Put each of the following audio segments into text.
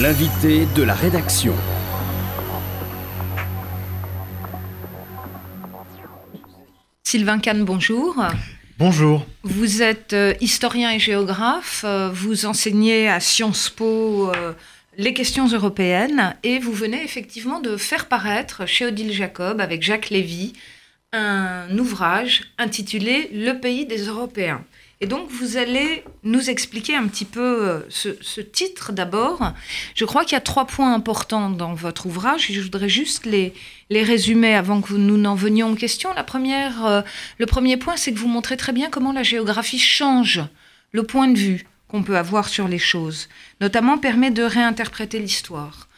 L'invité de la rédaction. Sylvain Kahn, bonjour. Bonjour. Vous êtes euh, historien et géographe, euh, vous enseignez à Sciences Po euh, les questions européennes et vous venez effectivement de faire paraître chez Odile Jacob avec Jacques Lévy un ouvrage intitulé Le pays des Européens. Et donc, vous allez nous expliquer un petit peu euh, ce, titre d'abord. Je crois qu'il y a trois points importants dans votre ouvrage je voudrais juste les, les résumer avant que nous n'en venions en question. La première, euh, le premier point, c'est que vous montrez très bien comment la géographie change le point de vue qu'on peut avoir sur les choses, notamment permet de réinterpréter l'histoire.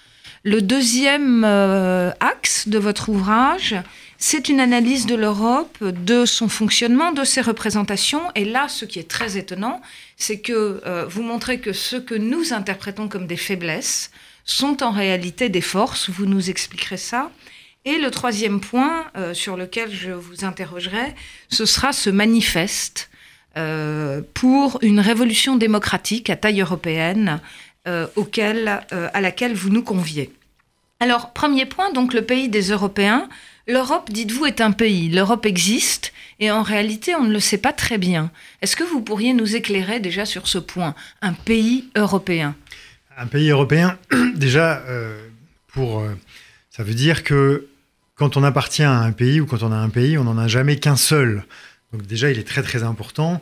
Le deuxième euh, axe de votre ouvrage, c'est une analyse de l'Europe, de son fonctionnement, de ses représentations. Et là, ce qui est très étonnant, c'est que euh, vous montrez que ce que nous interprétons comme des faiblesses sont en réalité des forces. Vous nous expliquerez ça. Et le troisième point euh, sur lequel je vous interrogerai, ce sera ce manifeste euh, pour une révolution démocratique à taille européenne auquel, à laquelle vous nous conviez. Alors, premier point, donc le pays des Européens. L'Europe, dites-vous, est un pays. L'Europe existe et en réalité, on ne le sait pas très bien. Est-ce que vous pourriez nous éclairer déjà sur ce point? Un pays européen Un pays européen, déjà, euh, pour, euh, ça veut dire que quand on appartient à un pays ou quand on a un pays, on n'en a jamais qu'un seul. Donc déjà, il est très très important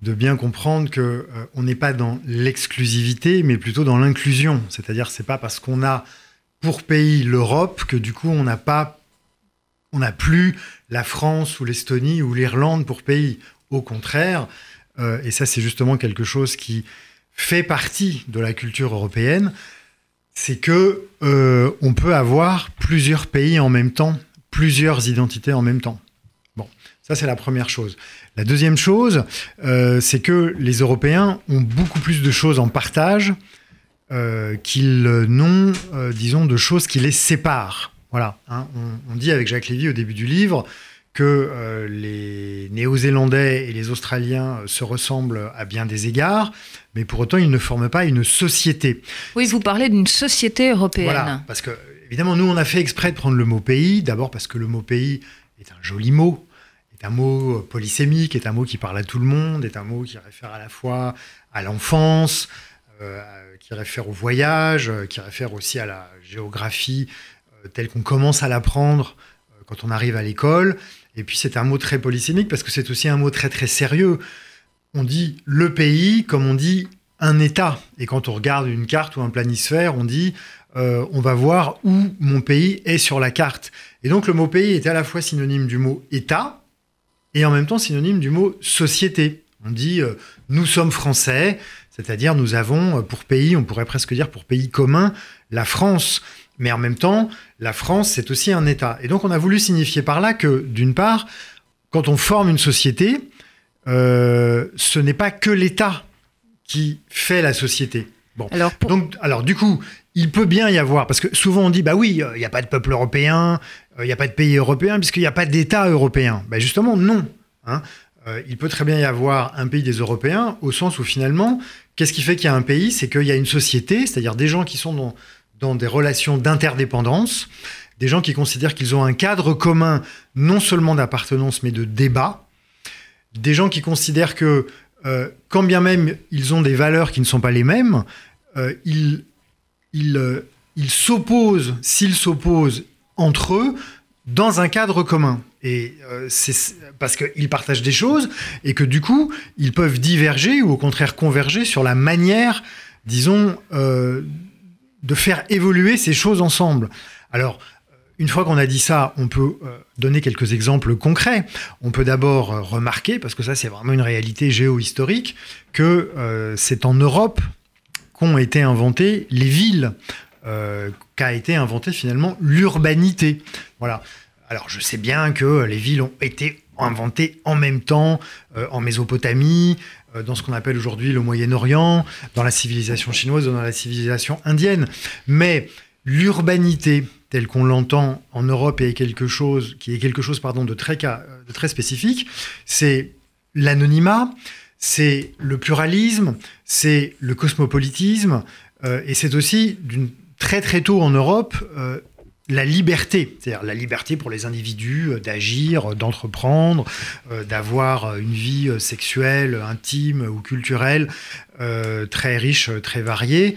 de bien comprendre que euh, on n'est pas dans l'exclusivité, mais plutôt dans l'inclusion. C'est-à-dire, c'est pas parce qu'on a pour pays l'Europe que du coup on n'a pas on n'a plus la France ou l'Estonie ou l'Irlande pour pays. Au contraire, euh, et ça c'est justement quelque chose qui fait partie de la culture européenne, c'est que euh, on peut avoir plusieurs pays en même temps, plusieurs identités en même temps. Bon, ça c'est la première chose. La deuxième chose, euh, c'est que les Européens ont beaucoup plus de choses en partage qu'ils n'ont, disons, de choses qui les séparent. Voilà, hein, on, dit avec Jacques Lévy au début du livre que euh, les Néo-Zélandais et les Australiens se ressemblent à bien des égards, mais pour autant ils ne forment pas une société. Oui, vous parlez d'une société européenne. Voilà, parce que évidemment nous on a fait exprès de prendre le mot pays, d'abord parce que le mot pays est un joli mot, est un mot polysémique, est un mot qui parle à tout le monde, est un mot qui réfère à la fois à l'enfance, euh, qui réfère au voyage, qui réfère aussi à la géographie tel qu'on commence à l'apprendre euh, quand on arrive à l'école. Et puis c'est un mot très polysémique parce que c'est aussi un mot très très sérieux. On dit le pays comme on dit un État. Et quand on regarde une carte ou un planisphère, on dit euh, on va voir où mon pays est sur la carte. Et donc le mot pays est à la fois synonyme du mot État et en même temps synonyme du mot société. On dit euh, nous sommes français, c'est-à-dire nous avons pour pays, on pourrait presque dire pour pays commun, la France. Mais en même temps, la France, c'est aussi un État. Et donc, on a voulu signifier par là que, d'une part, quand on forme une société, euh, ce n'est pas que l'État qui fait la société. Bon. Alors, donc, alors, du coup, il peut bien y avoir, parce que souvent on dit, bah oui, il n'y a pas de peuple européen, euh, il n'y a pas de pays européen, puisqu'il n'y a pas d'État européen. Bah justement, non. Hein. Euh, il peut très bien y avoir un pays des Européens, au sens où finalement, qu'est-ce qui fait qu'il y a un pays? C'est qu'il y a une société, c'est-à-dire des gens qui sont dans, dans des relations d'interdépendance, des gens qui considèrent qu'ils ont un cadre commun non seulement d'appartenance mais de débat, des gens qui considèrent que euh, quand bien même ils ont des valeurs qui ne sont pas les mêmes, euh, ils, euh, ils s'opposent, s'ils s'opposent entre eux, dans un cadre commun. Et c'est parce qu'ils partagent des choses et que du coup, ils peuvent diverger ou au contraire converger sur la manière, disons, de faire évoluer ces choses ensemble. Alors, euh, une fois qu'on a dit ça, on peut euh, donner quelques exemples concrets. On peut d'abord euh, remarquer, parce que ça c'est vraiment une réalité géohistorique, que c'est en Europe qu'ont été inventées les villes, qu'a été inventée finalement l'urbanité. Voilà. Alors je sais bien que les villes ont été inventées en même temps en Mésopotamie, dans ce qu'on appelle aujourd'hui le Moyen-Orient, dans la civilisation chinoise, dans la civilisation indienne. Mais l'urbanité, telle qu'on l'entend en Europe, est quelque chose, qui est quelque chose pardon, de, très, de très spécifique. C'est l'anonymat, c'est le pluralisme, c'est le cosmopolitisme, et c'est aussi d'une très très tôt en Europe la liberté, c'est-à-dire la liberté pour les individus d'agir, d'entreprendre, d'avoir une vie sexuelle, intime ou culturelle très riche, très variée,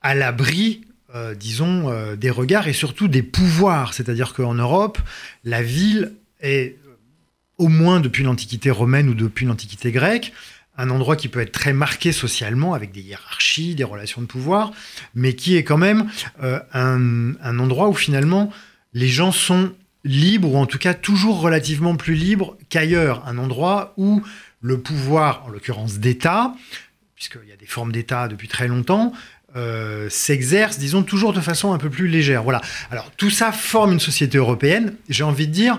à l'abri euh, disons, euh, des regards et surtout des pouvoirs. C'est-à-dire qu'en Europe, la ville est, au moins depuis l'Antiquité romaine ou depuis l'Antiquité grecque, un endroit qui peut être très marqué socialement, avec des hiérarchies, des relations de pouvoir, mais qui est quand même euh, un, endroit où finalement les gens sont libres, ou en tout cas toujours relativement plus libres qu'ailleurs. Un endroit où le pouvoir, en l'occurrence d'État, puisqu'il y a des formes d'État depuis très longtemps, euh, s'exerce, disons, toujours de façon un peu plus légère. Voilà. Alors tout ça forme une société européenne. J'ai envie de dire,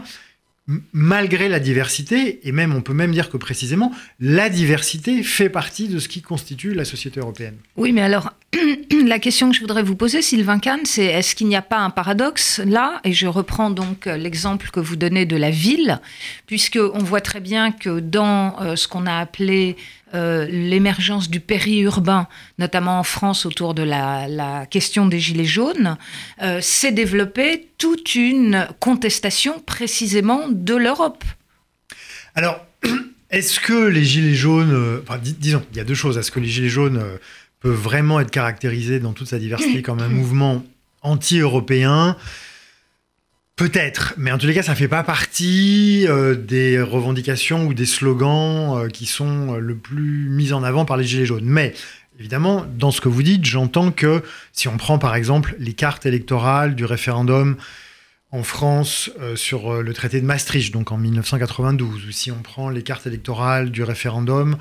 malgré la diversité, et même on peut même dire que précisément, la diversité fait partie de ce qui constitue la société européenne. Oui, mais alors la question que je voudrais vous poser, Sylvain Kahn, c'est est-ce qu'il n'y a pas un paradoxe là Et je reprends donc l'exemple que vous donnez de la ville, puisque on voit très bien que dans euh, ce qu'on a appelé euh, l'émergence du périurbain, notamment en France autour de la, question des gilets jaunes, euh, s'est développée toute une contestation précisément de l'Europe. Alors, est-ce que les gilets jaunes, enfin, disons, il y a deux choses. Est-ce que les gilets jaunes peuvent vraiment être caractérisés dans toute sa diversité comme un mouvement anti-européen Peut-être, mais en tous les cas, ça ne fait pas partie euh, des revendications ou des slogans euh, qui sont euh, le plus mis en avant par les Gilets jaunes. Mais évidemment, dans ce que vous dites, j'entends que si on prend par exemple les cartes électorales du référendum en France sur le traité de Maastricht, donc en 1992, ou si on prend les cartes électorales du référendum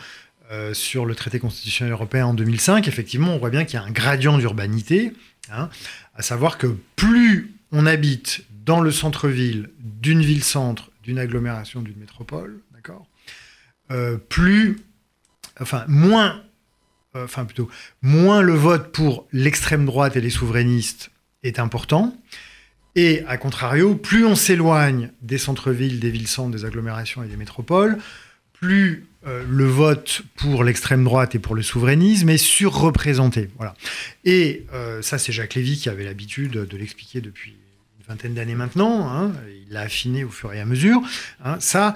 sur le traité constitutionnel européen en 2005, effectivement, on voit bien qu'il y a un gradient d'urbanité, hein, à savoir que plus on habite dans le centre-ville d'une ville-centre, d'une agglomération, d'une métropole, d'accord euh, Plus, enfin, moins, euh, enfin plutôt, moins le vote pour l'extrême droite et les souverainistes est important. Et à contrario, plus on s'éloigne des centres-villes, des villes-centres, des agglomérations et des métropoles, plus euh, le vote pour l'extrême droite et pour le souverainisme est surreprésenté. Voilà. Et ça, c'est Jacques Lévy qui avait l'habitude de l'expliquer depuis vingtaine d'années maintenant, hein, il l'a affiné au fur et à mesure, hein, ça,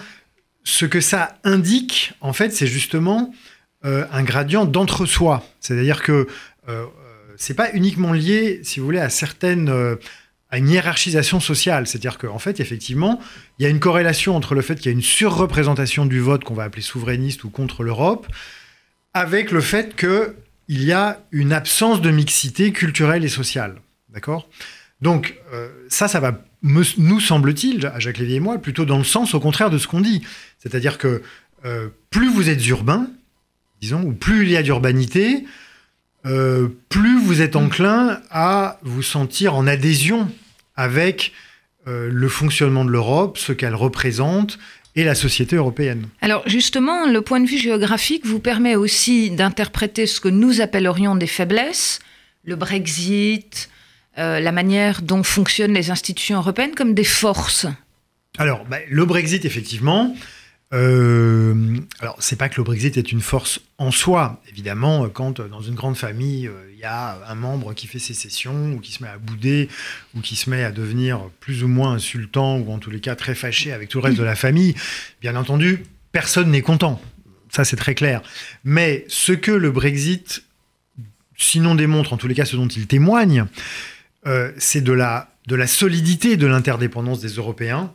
ce que ça indique, en fait, c'est justement euh, un gradient d'entre-soi. C'est-à-dire que euh, euh, c'est pas uniquement lié, si vous voulez, à certaines à une hiérarchisation sociale. C'est-à-dire qu'en fait, effectivement, il y a une corrélation entre le fait qu'il y a une surreprésentation du vote qu'on va appeler souverainiste ou contre l'Europe, avec le fait qu'il y a une absence de mixité culturelle et sociale. D'accord? Donc euh, ça, ça va, nous semble-t-il, à Jacques Lévy et moi, plutôt dans le sens au contraire de ce qu'on dit. C'est-à-dire que euh, plus vous êtes urbain, disons, ou plus il y a d'urbanité, euh, plus vous êtes enclin à vous sentir en adhésion avec le fonctionnement de l'Europe, ce qu'elle représente et la société européenne. Alors justement, le point de vue géographique vous permet aussi d'interpréter ce que nous appellerions des faiblesses, le Brexit, euh, la manière dont fonctionnent les institutions européennes comme des forces Alors, bah, le Brexit, effectivement. Euh, alors, c'est pas que le Brexit est une force en soi. Évidemment, quand dans une grande famille, euh, il y a un membre qui fait sécession, ou qui se met à bouder, ou qui se met à devenir plus ou moins insultant, ou en tous les cas très fâché avec tout le reste de la famille, bien entendu, personne n'est content. Ça, c'est très clair. Mais ce que le Brexit, sinon démontre, en tous les cas ce dont il témoigne, euh, c'est de la, de la solidité de l'interdépendance des Européens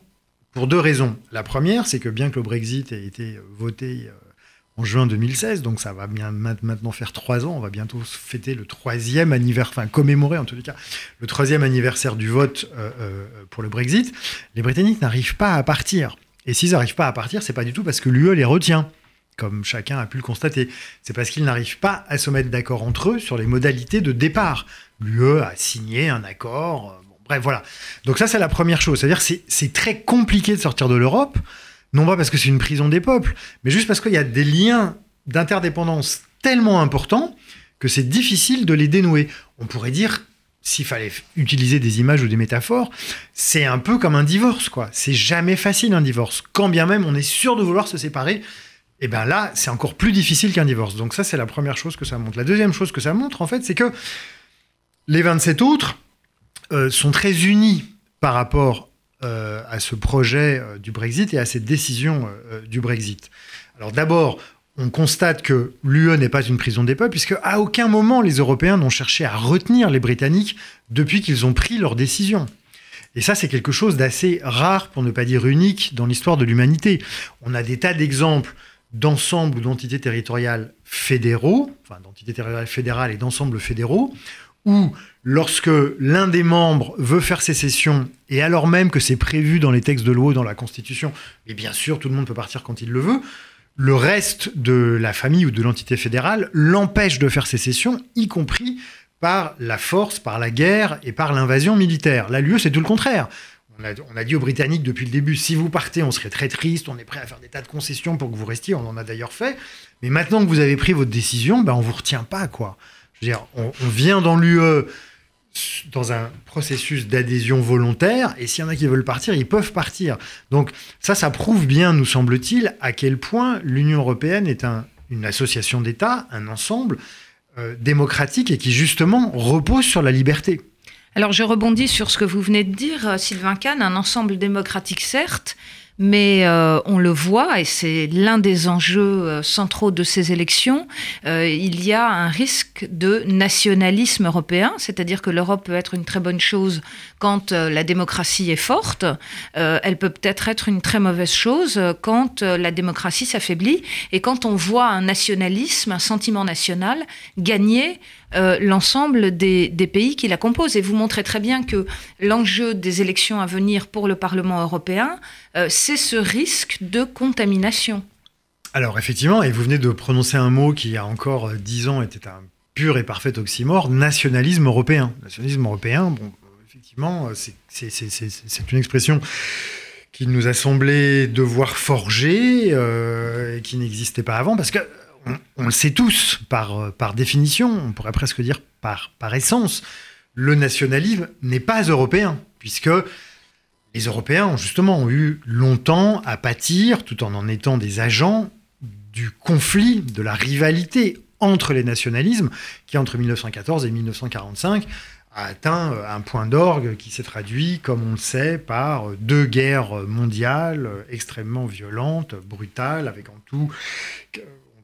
pour deux raisons. La première, c'est que bien que le Brexit ait été voté euh, en juin 2016, donc ça va bien maintenant faire trois ans, on va bientôt fêter le troisième anniversaire, enfin commémorer en les cas, le troisième anniversaire du vote euh, pour le Brexit, les Britanniques n'arrivent pas à partir. Et s'ils n'arrivent pas à partir, c'est pas du tout parce que l'UE les retient comme chacun a pu le constater. C'est parce qu'ils n'arrivent pas à se mettre d'accord entre eux sur les modalités de départ l'UE a signé un accord. Bref, voilà. Donc ça, c'est la première chose. C'est-à-dire que c'est très compliqué de sortir de l'Europe, non pas parce que c'est une prison des peuples, mais juste parce qu'il y a des liens d'interdépendance tellement importants que c'est difficile de les dénouer. On pourrait dire, s'il fallait utiliser des images ou des métaphores, c'est un peu comme un divorce, quoi. C'est jamais facile un divorce. Quand bien même on est sûr de vouloir se séparer, et eh bien là, c'est encore plus difficile qu'un divorce. Donc ça, c'est la première chose que ça montre. La deuxième chose que ça montre, en fait, c'est que les 27 autres sont très unis par rapport à ce projet du Brexit et à cette décision du Brexit. Alors d'abord, on constate que l'UE n'est pas une prison des peuples, puisque à aucun moment les Européens n'ont cherché à retenir les Britanniques depuis qu'ils ont pris leur décision. Et ça, c'est quelque chose d'assez rare, pour ne pas dire unique, dans l'histoire de l'humanité. On a des tas d'exemples d'ensembles ou d'entités territoriales fédéraux, enfin d'entités territoriales fédérales et d'ensembles fédéraux, où lorsque l'un des membres veut faire sécession, et alors même que c'est prévu dans les textes de loi ou dans la Constitution, et bien sûr tout le monde peut partir quand il le veut, le reste de la famille ou de l'entité fédérale l'empêche de faire sécession, y compris par la force, par la guerre et par l'invasion militaire. Là, l'UE, c'est tout le contraire. On a, dit aux Britanniques depuis le début, si vous partez, on serait très triste, on est prêt à faire des tas de concessions pour que vous restiez, on en a d'ailleurs fait. Mais maintenant que vous avez pris votre décision, ben, on vous retient pas, quoi. On, vient dans l'UE dans un processus d'adhésion volontaire, et s'il y en a qui veulent partir, ils peuvent partir. Donc ça, ça prouve bien, nous semble-t-il, à quel point l'Union européenne est une association d'États, un ensemble, euh, démocratique et qui justement repose sur la liberté. Alors je rebondis sur ce que vous venez de dire, euh, Sylvain Kahn, un ensemble démocratique certes, mais euh, on le voit, et c'est l'un des enjeux euh, centraux de ces élections, euh, il y a un risque de nationalisme européen, c'est-à-dire que l'Europe peut être une très bonne chose quand la démocratie est forte, elle peut peut-être être une très mauvaise chose quand la démocratie s'affaiblit, et quand on voit un nationalisme, un sentiment national gagner l'ensemble des, pays qui la composent. Et vous montrez très bien que l'enjeu des élections à venir pour le Parlement européen, c'est ce risque de contamination. Alors effectivement, et vous venez de prononcer un mot qui, il y a encore euh, dix ans, était un pur et parfait oxymore, nationalisme européen. Nationalisme européen, bon, effectivement, c'est une expression qu'il nous a semblé devoir forger et qui n'existait pas avant, parce que on, le sait tous par, par définition, on pourrait presque dire par, par essence, le nationalisme n'est pas européen, puisque les Européens ont justement eu longtemps à pâtir, tout en en étant des agents, du conflit, de la rivalité entre les nationalismes, qui entre 1914 et 1945 a atteint un point d'orgue qui s'est traduit, comme on le sait, par deux guerres mondiales extrêmement violentes, brutales, avec en tout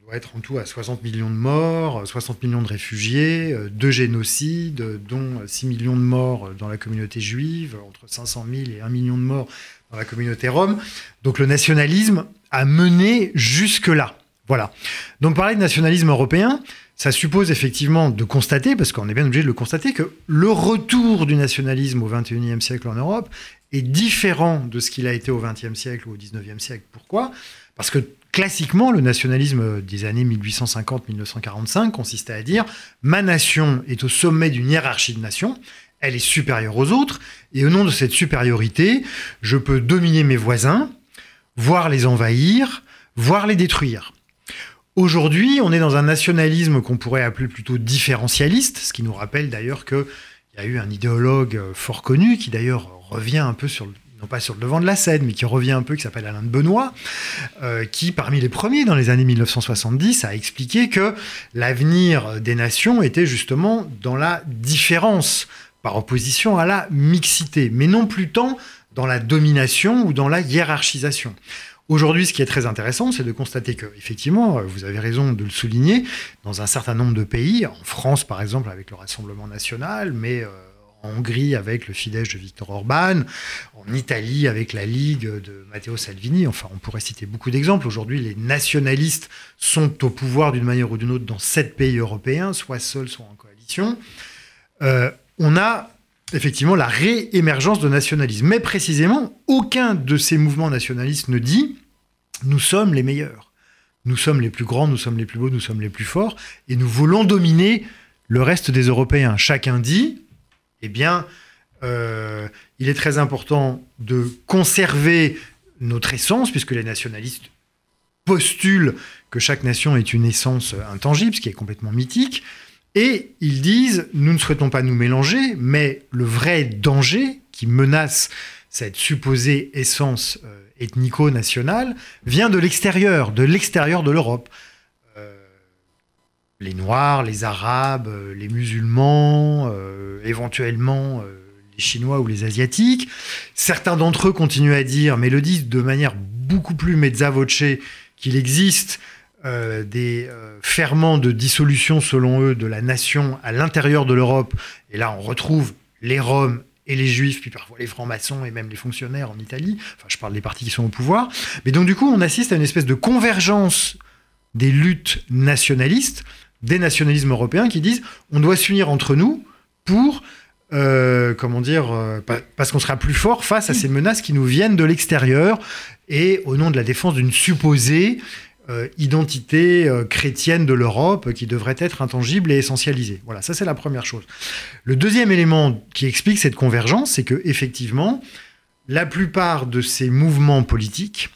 doit être en tout à 60 millions de morts, 60 millions de réfugiés, euh, deux génocides, dont 6 millions de morts dans la communauté juive, entre 500 000 et 1 million de morts dans la communauté rome. Donc le nationalisme a mené jusque-là. Voilà. Donc parler de nationalisme européen, ça suppose effectivement de constater, parce qu'on est bien obligé de le constater, que le retour du nationalisme au XXIe siècle en Europe est différent de ce qu'il a été au XXe siècle ou au XIXe siècle. Pourquoi? Parce que classiquement, le nationalisme des années 1850-1945 consistait à dire ma nation est au sommet d'une hiérarchie de nations, elle est supérieure aux autres, et au nom de cette supériorité, je peux dominer mes voisins, voire les envahir, voire les détruire. Aujourd'hui, on est dans un nationalisme qu'on pourrait appeler plutôt différentialiste, ce qui nous rappelle d'ailleurs qu'il y a eu un idéologue fort connu qui d'ailleurs revient un peu sur le non pas sur le devant de la scène, mais qui revient un peu, qui s'appelle Alain de Benoît, euh, qui, parmi les premiers dans les années 1970, a expliqué que l'avenir des nations était justement dans la différence, par opposition à la mixité, mais non plus tant dans la domination ou dans la hiérarchisation. Aujourd'hui, ce qui est très intéressant, c'est de constater que, effectivement, vous avez raison de le souligner, dans un certain nombre de pays, en France par exemple avec le Rassemblement national, mais euh, en Hongrie avec le Fidesz de Viktor Orban, en Italie avec la Ligue de Matteo Salvini. Enfin, on pourrait citer beaucoup d'exemples. Aujourd'hui, les nationalistes sont au pouvoir d'une manière ou d'une autre dans sept pays européens, soit seuls, soit en coalition. Euh, on a effectivement la réémergence de nationalisme. Mais précisément, aucun de ces mouvements nationalistes ne dit nous sommes les meilleurs. Nous sommes les plus grands, nous sommes les plus beaux, nous sommes les plus forts, et nous voulons dominer le reste des Européens. Chacun dit eh bien, euh, il est très important de conserver notre essence, puisque les nationalistes postulent que chaque nation est une essence intangible, ce qui est complètement mythique. Et ils disent, nous ne souhaitons pas nous mélanger, mais le vrai danger qui menace cette supposée essence euh, ethnico-nationale vient de l'extérieur, de l'extérieur de l'Europe les Noirs, les Arabes, euh, les musulmans, euh, éventuellement les Chinois ou les Asiatiques. Certains d'entre eux continuent à dire, mais le disent de manière beaucoup plus mezza voce, qu'il existe des ferments de dissolution, selon eux, de la nation à l'intérieur de l'Europe. Et là, on retrouve les Roms et les juifs, puis parfois les francs-maçons et même les fonctionnaires en Italie. Enfin, je parle des partis qui sont au pouvoir. Mais donc, du coup, on assiste à une espèce de convergence des luttes nationalistes, des nationalismes européens qui disent on doit s'unir entre nous pour. Euh, comment dire, euh, parce qu'on sera plus fort face à ces menaces qui nous viennent de l'extérieur et au nom de la défense d'une supposée euh, identité chrétienne de l'Europe qui devrait être intangible et essentialisée. Voilà, ça c'est la première chose. Le deuxième élément qui explique cette convergence, c'est que effectivement, la plupart de ces mouvements politiques,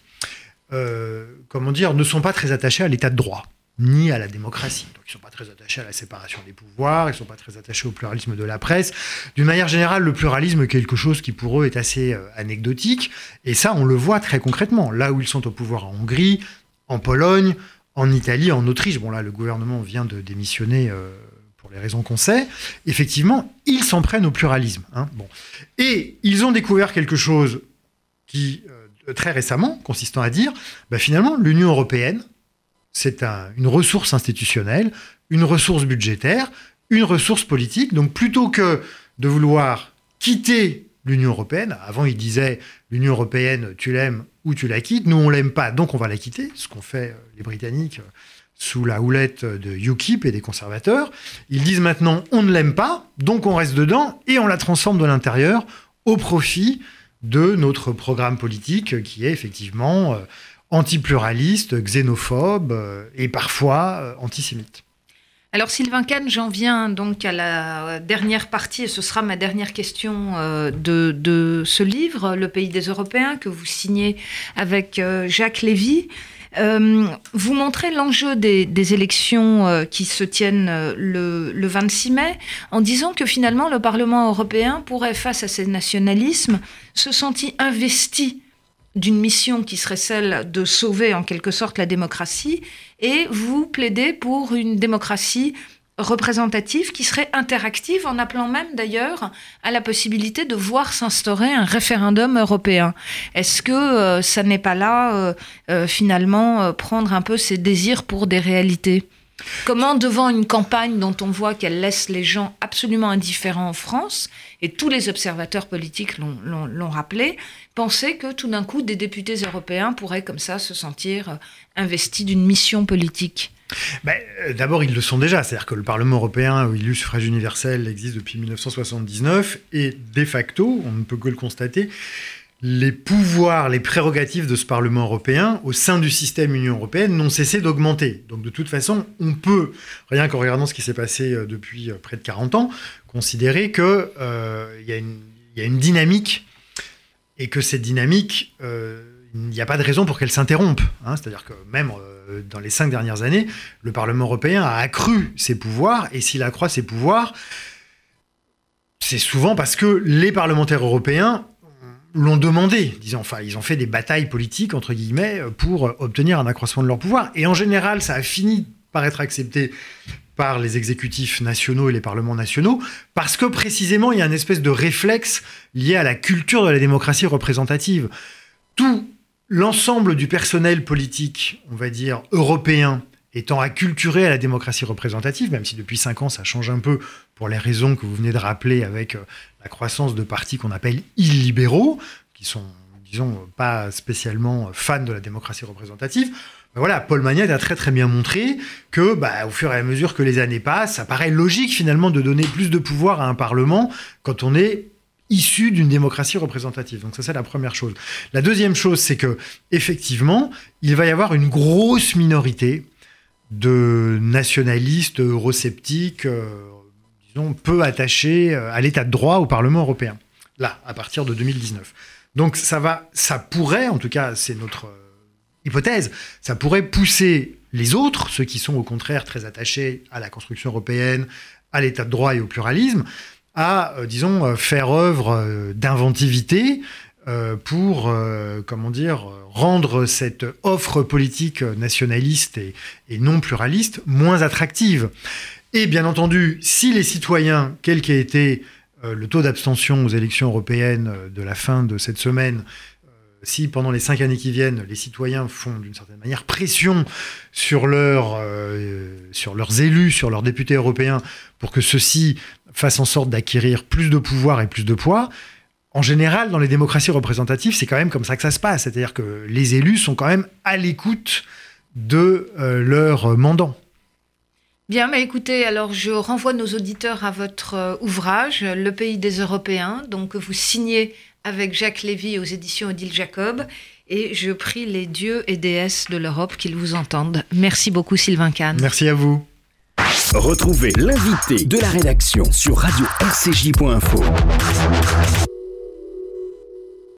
comment dire, ne sont pas très attachés à l'état de droit ni à la démocratie. Donc ils ne sont pas très attachés à la séparation des pouvoirs, ils ne sont pas très attachés au pluralisme de la presse. D'une manière générale, le pluralisme est quelque chose qui pour eux est assez anecdotique, et ça on le voit très concrètement. Là où ils sont au pouvoir en Hongrie, en Pologne, en Italie, en Autriche. Bon, là, le gouvernement vient de démissionner euh, pour les raisons qu'on sait. Effectivement, ils s'en prennent au pluralisme. Hein. Bon. Et ils ont découvert quelque chose qui, euh, très récemment, consistant à dire, bah, finalement, l'Union européenne, c'est une ressource institutionnelle, une ressource budgétaire, une ressource politique. Donc, plutôt que de vouloir quitter l'Union européenne. Avant, il disait l'Union européenne, tu l'aimes ou tu la quittes. Nous, on l'aime pas, donc on va la quitter, ce qu'ont fait euh, les Britanniques euh, sous la houlette de UKIP et des conservateurs. Ils disent maintenant, on ne l'aime pas, donc on reste dedans et on la transforme de l'intérieur au profit de notre programme politique qui est effectivement euh, antipluraliste, xénophobe et parfois antisémite. Alors Sylvain Kahn, j'en viens donc à la dernière partie, et ce sera ma dernière question euh, de, ce livre, Le pays des Européens, que vous signez avec euh, Jacques Lévy. Euh, vous montrez l'enjeu des, élections qui se tiennent le, 26 mai en disant que finalement le Parlement européen pourrait, face à ces nationalismes, se sentir investi d'une mission qui serait celle de sauver en quelque sorte la démocratie, et vous plaidez pour une démocratie représentative qui serait interactive, en appelant même d'ailleurs à la possibilité de voir s'instaurer un référendum européen. Est-ce que euh, ça n'est pas là, euh, euh, finalement, prendre un peu ses désirs pour des réalités? Comment, devant une campagne dont on voit qu'elle laisse les gens absolument indifférents en France, et tous les observateurs politiques l'ont rappelé, penser que tout d'un coup, des députés européens pourraient comme ça se sentir euh, investis d'une mission politique? Ben, euh, D'abord, ils le sont déjà. C'est-à-dire que le Parlement européen, où il y a suffrage universel, existe depuis 1979, et de facto, on ne peut que le constater, les pouvoirs, les prérogatives de ce Parlement européen au sein du système Union européenne n'ont cessé d'augmenter. Donc de toute façon, on peut, rien qu'en regardant ce qui s'est passé euh, depuis euh, près de 40 ans, considérer qu'il euh, y, a une dynamique et que cette dynamique, il n'y a pas de raison pour qu'elle s'interrompe. Hein. C'est-à-dire que même dans les cinq dernières années, le Parlement européen a accru ses pouvoirs et s'il accroît ses pouvoirs, c'est souvent parce que les parlementaires européens l'ont demandé, disons, enfin, ils ont fait des batailles politiques, entre guillemets, pour obtenir un accroissement de leur pouvoir. Et en général, ça a fini par être accepté par les exécutifs nationaux et les parlements nationaux, parce que précisément, il y a une espèce de réflexe lié à la culture de la démocratie représentative. Tout l'ensemble du personnel politique, on va dire, européen, étant acculturé à la démocratie représentative, même si depuis cinq ans ça change un peu pour les raisons que vous venez de rappeler avec euh, la croissance de partis qu'on appelle illibéraux, qui sont, disons, pas spécialement fans de la démocratie représentative. Voilà, Paul Magnette a très très bien montré que, bah, au fur et à mesure que les années passent, ça paraît logique finalement de donner plus de pouvoir à un Parlement quand on est issu d'une démocratie représentative. Donc ça c'est la première chose. La deuxième chose, c'est que effectivement, il va y avoir une grosse minorité de nationalistes eurosceptiques, euh, disons, peu attachés euh, à l'état de droit au Parlement européen, là, à partir de 2019. Donc ça va, ça pourrait, en tout cas, c'est notre euh, hypothèse, ça pourrait pousser les autres, ceux qui sont au contraire très attachés à la construction européenne, à l'état de droit et au pluralisme, à, disons, faire œuvre d'inventivité euh, pour, euh, comment dire, rendre cette offre politique nationaliste et, non pluraliste moins attractive. Et bien entendu, si les citoyens, quelle qu'ait été le taux d'abstention aux élections européennes de la fin de cette semaine si pendant les cinq années qui viennent, les citoyens font d'une certaine manière pression sur, leurs élus, sur leurs députés européens, pour que ceux-ci fassent en sorte d'acquérir plus de pouvoir et plus de poids, en général, dans les démocraties représentatives, c'est quand même comme ça que ça se passe. C'est-à-dire que les élus sont quand même à l'écoute de euh, leur mandant. Bien, mais écoutez, alors je renvoie nos auditeurs à votre euh, ouvrage, Le pays des Européens, donc vous signez avec Jacques Lévy aux éditions Odile Jacob. Et je prie les dieux et déesses de l'Europe qu'ils vous entendent. Merci beaucoup, Sylvain Kahn. Merci à vous. Retrouvez l'invité de la rédaction sur radio-rcj.info.